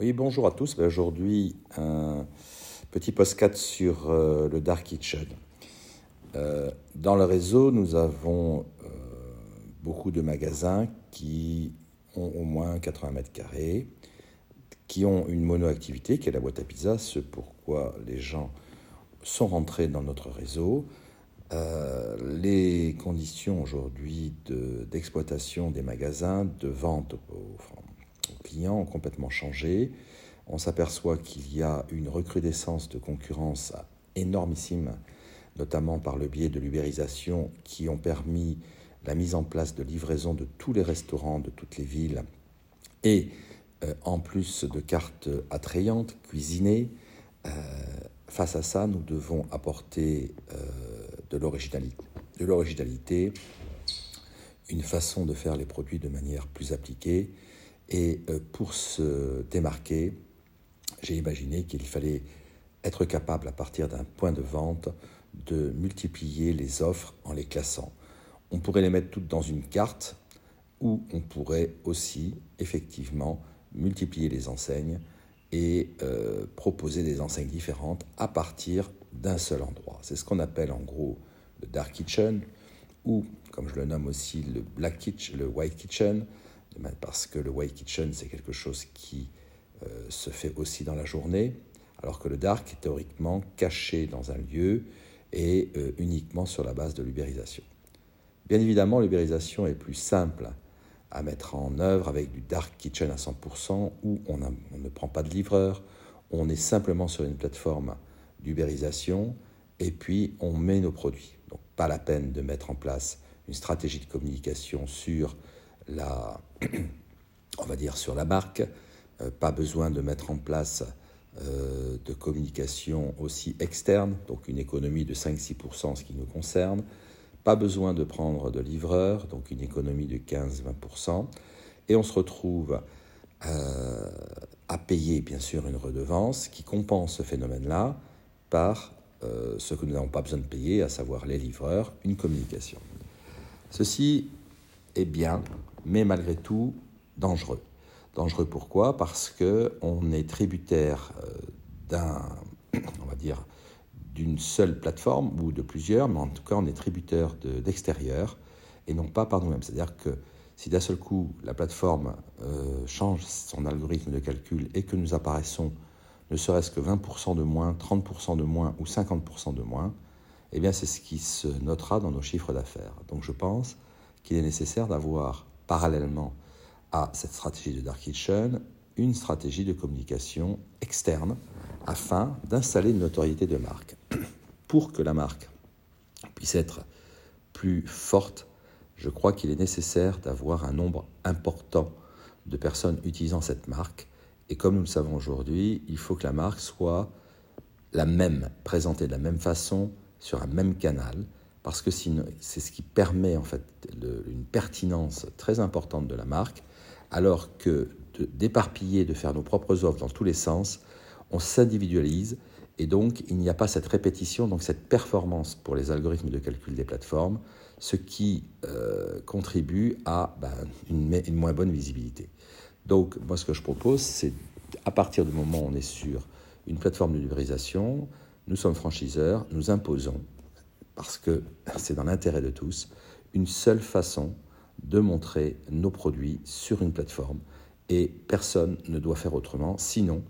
Oui, bonjour à tous. Ben, aujourd'hui, un petit postcard sur euh, le Dark Kitchen. Euh, dans le réseau, nous avons euh, beaucoup de magasins qui ont au moins 80 mètres carrés, qui ont une monoactivité qui est la boîte à pizza, ce pourquoi les gens sont rentrés dans notre réseau. les conditions aujourd'hui d'exploitation des magasins, de vente aux, clients ont complètement changé. On s'aperçoit qu'il y a une recrudescence de concurrence énormissime, notamment par le biais de l'ubérisation, qui ont permis la mise en place de livraison de tous les restaurants de toutes les villes et euh, en plus de cartes attrayantes, cuisinées. Euh, face à ça, nous devons apporter euh, de l'originalité, une façon de faire les produits de manière plus appliquée et euh, pour se démarquer, j'ai imaginé qu'il fallait être capable, à partir d'un point de vente, de multiplier les offres en les classant. On pourrait les mettre toutes dans une carte ou on pourrait aussi, effectivement, multiplier les enseignes et euh, proposer des enseignes différentes à partir d'un seul endroit. C'est ce qu'on appelle en gros le dark kitchen ou, comme je le nomme aussi, le black kitchen, le white kitchen, parce que le white kitchen, c'est quelque chose qui euh, se fait aussi dans la journée, alors que le dark est théoriquement caché dans un lieu et euh, uniquement sur la base de l'ubérisation. Bien évidemment, l'ubérisation est plus simple à mettre en œuvre avec du dark kitchen à 100% où on, on ne prend pas de livreur, on est simplement sur une plateforme d'ubérisation et puis on met nos produits. Donc pas la peine de mettre en place une stratégie de communication sur on va dire sur la marque, euh, pas besoin de mettre en place euh, de communication aussi externe, donc une économie de 5-6% en ce qui nous concerne, pas besoin de prendre de livreur, donc une économie de 15-20%, et on se retrouve euh, à payer bien sûr une redevance qui compense ce phénomène-là par ce que nous n'avons pas besoin de payer, à savoir les livreurs, une communication. Ceci est bien mais malgré tout dangereux. Dangereux pourquoi? Parce qu'on est tributaire euh, d'un, on va dire, d'une seule plateforme ou de plusieurs, mais en tout cas on est tributaire d'extérieur et non pas par nous-mêmes. C'est-à-dire que si d'un seul coup la plateforme euh, change son algorithme de calcul et que nous apparaissons ne serait-ce que 20% de moins, 30% de moins ou 50% de moins, eh bien c'est ce qui se notera dans nos chiffres d'affaires. Donc je pense qu'il est nécessaire d'avoir parallèlement à cette stratégie de Dark Kitchen, une stratégie de communication externe afin d'installer une notoriété de marque. Pour que la marque puisse être plus forte, je crois qu'il est nécessaire d'avoir un nombre important de personnes utilisant cette marque. Et comme nous le savons aujourd'hui, il faut que la marque soit la même, présentée de la même façon sur un même canal, parce que c'est ce qui permet en fait une pertinence très importante de la marque, alors que d'éparpiller, de, faire nos propres offres dans tous les sens, on s'individualise et donc il n'y a pas cette répétition, donc cette performance pour les algorithmes de calcul des plateformes, ce qui euh, contribue à ben, une, une, moins bonne visibilité. Donc moi ce que je propose, c'est à partir du moment où on est sur une plateforme de libérisation, nous sommes franchiseurs, nous imposons parce que c'est dans l'intérêt de tous, une seule façon de montrer nos produits sur une plateforme et personne ne doit faire autrement, sinon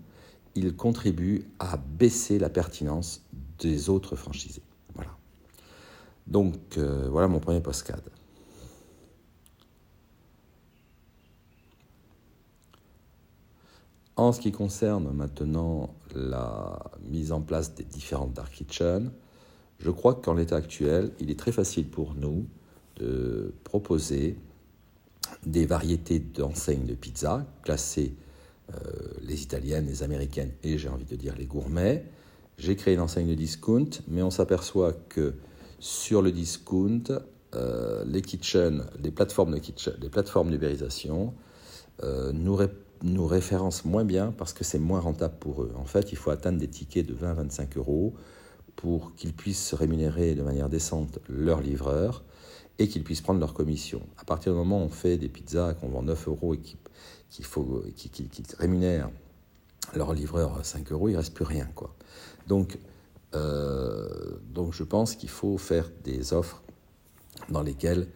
il contribue à baisser la pertinence des autres franchisés. Voilà. Donc euh, voilà mon premier postcard. En ce qui concerne maintenant la mise en place des différentes dark kitchen, je crois qu'en l'état actuel, il est très facile pour nous de proposer des variétés d'enseignes de pizza, classer euh, les italiennes, les américaines et j'ai envie de dire les gourmets. J'ai créé une enseigne de discount, mais on s'aperçoit que sur le discount, euh, les kitchen, les plateformes de kitchen, les plateformes d'ubérisation euh, nous, nous référencent moins bien parce que c'est moins rentable pour eux. En fait, il faut atteindre des tickets de 20-25 euros pour qu'ils puissent rémunérer de manière décente leurs livreurs et qu'ils puissent prendre leur commission. À partir du moment où on fait des pizzas qu'on vend 9 euros et qui, faut, qui, qui, rémunèrent leur livreur à 5 euros, il ne reste plus rien. Quoi. Donc, euh, donc je pense qu'il faut faire des offres dans lesquelles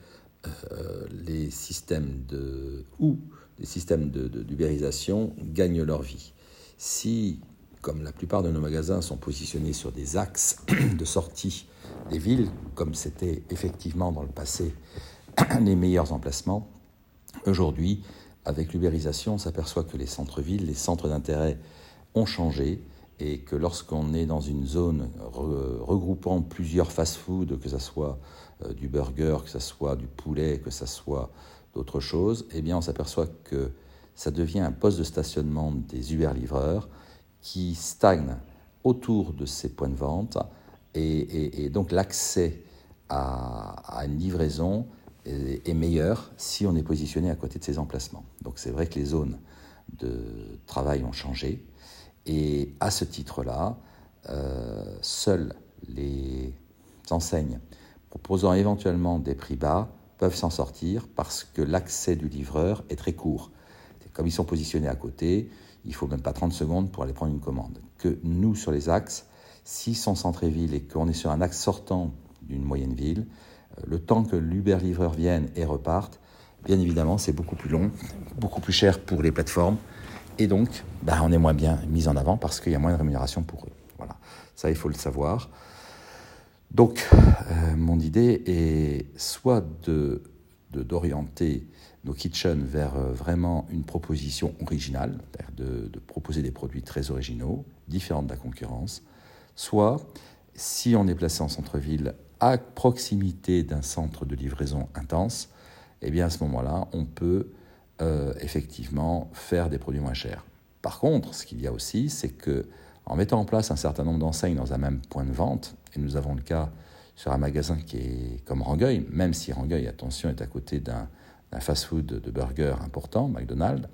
euh, les systèmes de ou les systèmes d'ubérisation de, gagnent leur vie. Si, comme la plupart de nos magasins sont positionnés sur des axes de sortie des villes, comme c'était effectivement dans le passé les meilleurs emplacements, aujourd'hui, avec l'ubérisation, on s'aperçoit que les centres-villes, les centres d'intérêt ont changé et que lorsqu'on est dans une zone regroupant plusieurs fast-foods, que ce soit euh, du burger, que ce soit du poulet, que ce soit d'autres choses, eh bien on s'aperçoit que ça devient un poste de stationnement des Uber-livreurs qui stagne autour de ces points de vente et, donc l'accès à, une livraison est, est, meilleur si on est positionné à côté de ces emplacements. Donc c'est vrai que les zones de travail ont changé et à ce titre-là, euh, seules les enseignes proposant éventuellement des prix bas peuvent s'en sortir parce que l'accès du livreur est très court. Comme ils sont positionnés à côté, il faut même pas 30 secondes pour aller prendre une commande. Que nous, sur les axes, s'ils sont centrés-ville et qu'on est sur un axe sortant d'une moyenne ville, euh, le temps que l'Uber-livreur vienne et reparte, bien évidemment, c'est beaucoup plus long, beaucoup plus cher pour les plateformes. Et donc, bah, on est moins bien mis en avant parce qu'il y a moins de rémunération pour eux. Voilà, ça, il faut le savoir. Donc, euh, mon idée est soit de, d'orienter nos kitchens vers euh, vraiment une proposition originale, de, de, proposer des produits très originaux, différents de la concurrence, soit, si on est placé en centre-ville, à proximité d'un centre de livraison intense, eh bien à ce moment-là, on peut euh, effectivement faire des produits moins chers. Par contre, ce qu'il y a aussi, c'est que en mettant en place un certain nombre d'enseignes dans un même point de vente, et nous avons le cas sur un magasin qui est comme Rangueil, même si Rangueil, attention, est à côté d'un fast-food de burger important, McDonald's,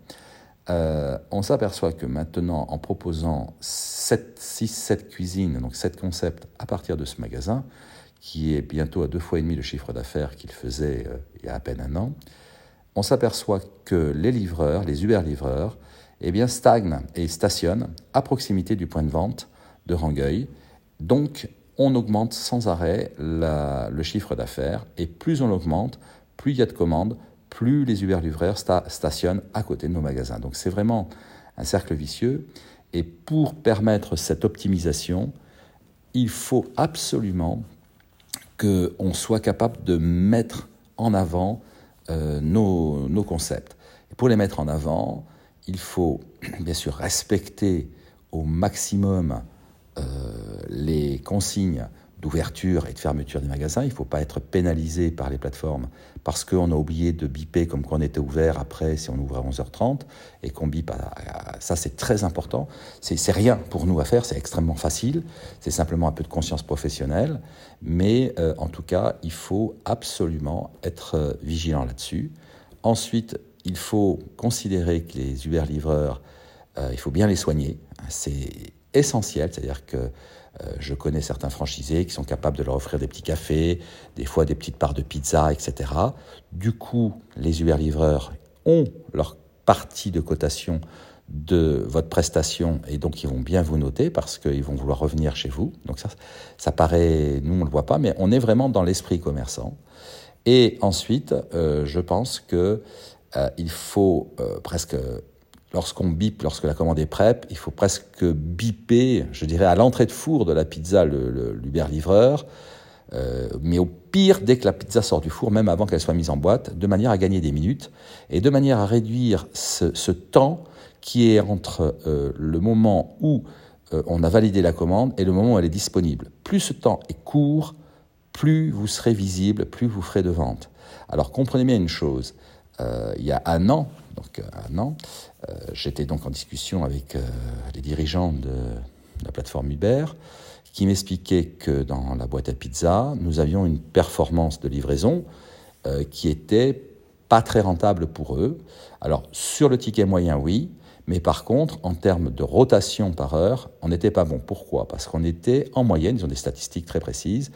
euh, on s'aperçoit que maintenant, en proposant 6, 7 cuisines, donc 7 concepts à partir de ce magasin, qui est bientôt à deux fois et demi le chiffre d'affaires qu'il faisait euh, il y a à peine un an, on s'aperçoit que les livreurs, les Uber-livreurs, eh bien, stagnent et stationnent à proximité du point de vente de Rangueil. Donc, on augmente sans arrêt le chiffre d'affaires et plus on augmente, plus il y a de commandes, plus les Uber-livreurs stationnent à côté de nos magasins. Donc, c'est vraiment un cercle vicieux. Et pour permettre cette optimisation, il faut absolument qu'on soit capable de mettre en avant euh, nos, concepts. Et pour les mettre en avant, il faut bien sûr respecter au maximum euh, les consignes d'ouverture et de fermeture des magasins. Il ne faut pas être pénalisé par les plateformes parce qu'on a oublié de biper comme qu'on était ouvert après si on ouvre à 11h30 et qu'on bip à, ça c'est très important. C'est rien pour nous à faire, c'est extrêmement facile. C'est simplement un peu de conscience professionnelle, mais euh, en tout cas il faut absolument être euh, vigilant là-dessus. Ensuite, il faut considérer que les Uber livreurs, euh, il faut bien les soigner. C'est essentiel, c'est-à-dire que je connais certains franchisés qui sont capables de leur offrir des petits cafés, des fois des petites parts de pizza, etc. Du coup, les Uber-livreurs ont leur partie de cotation de votre prestation et donc ils vont bien vous noter parce qu'ils vont vouloir revenir chez vous. Donc ça, ça paraît, nous on ne le voit pas, mais on est vraiment dans l'esprit commerçant. Et ensuite, euh, je pense que euh, il faut presque lorsqu'on bip, lorsque la commande est prête, il faut presque biper, je dirais, à l'entrée de four de la pizza l'Uber-livreur, euh, mais au pire, dès que la pizza sort du four, même avant qu'elle soit mise en boîte, de manière à gagner des minutes et de manière à réduire ce, temps qui est entre euh, le moment où euh, on a validé la commande et le moment où elle est disponible. Plus ce temps est court, plus vous serez visible, plus vous ferez de vente. Alors comprenez bien une chose, il y a un an, donc un an, euh, j'étais donc en discussion avec euh, les dirigeants de la plateforme Uber qui m'expliquaient que dans la boîte à pizza, nous avions une performance de livraison euh, qui était pas très rentable pour eux. Alors sur le ticket moyen, oui, mais par contre, en termes de rotation par heure, on n'était pas bon. Pourquoi? Parce qu'on était en moyenne, ils ont des statistiques très précises,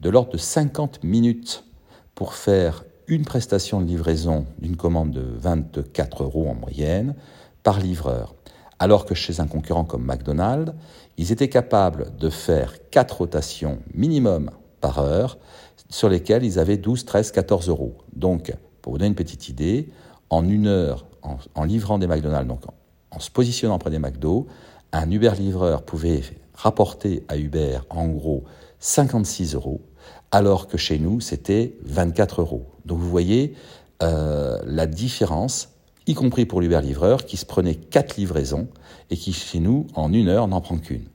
de l'ordre de 50 minutes pour faire une prestation de livraison d'une commande de 24 euros en moyenne par livreur. Alors que chez un concurrent comme McDonald's, ils étaient capables de faire 4 rotations minimum par heure sur lesquelles ils avaient 12, 13, 14 euros. Donc, pour vous donner une petite idée, en une heure, en, livrant des McDonald's, donc en, se positionnant près des McDo, un Uber livreur pouvait rapporter à Uber en gros 56 euros, alors que chez nous, c'était 24 euros. Donc vous voyez euh, la différence, y compris pour l'Uber livreur, qui se prenait 4 livraisons et qui, chez nous, en une heure, n'en prend qu'une.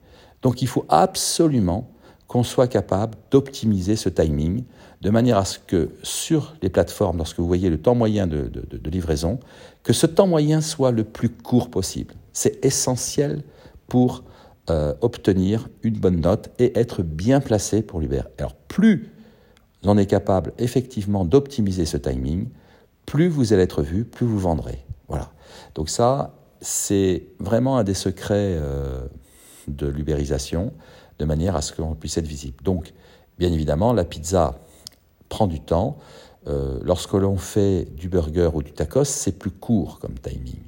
Donc il faut absolument qu'on soit capable d'optimiser ce timing de manière à ce que sur les plateformes, lorsque vous voyez le temps moyen de, livraison, que ce temps moyen soit le plus court possible. C'est essentiel pour euh, obtenir une bonne note et être bien placé pour l'Uber. Alors plus on est capable effectivement d'optimiser ce timing, plus vous allez être vu, plus vous vendrez. Voilà. Donc ça, c'est vraiment un des secrets euh, de l'ubérisation, de manière à ce qu'on puisse être visible. Donc, bien évidemment, la pizza prend du temps. Euh, lorsque l'on fait du burger ou du tacos, c'est plus court comme timing.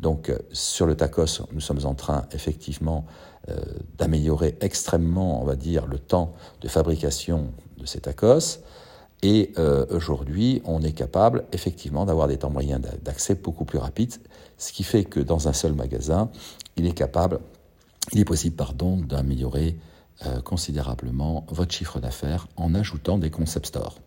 Donc sur le tacos, nous sommes en train effectivement d'améliorer extrêmement, on va dire, le temps de fabrication de ces tacos. Et aujourd'hui, on est capable effectivement d'avoir des temps moyens d'accès beaucoup plus rapides, ce qui fait que dans un seul magasin, il est capable, il est possible, pardon, d'améliorer considérablement votre chiffre d'affaires en ajoutant des concept stores.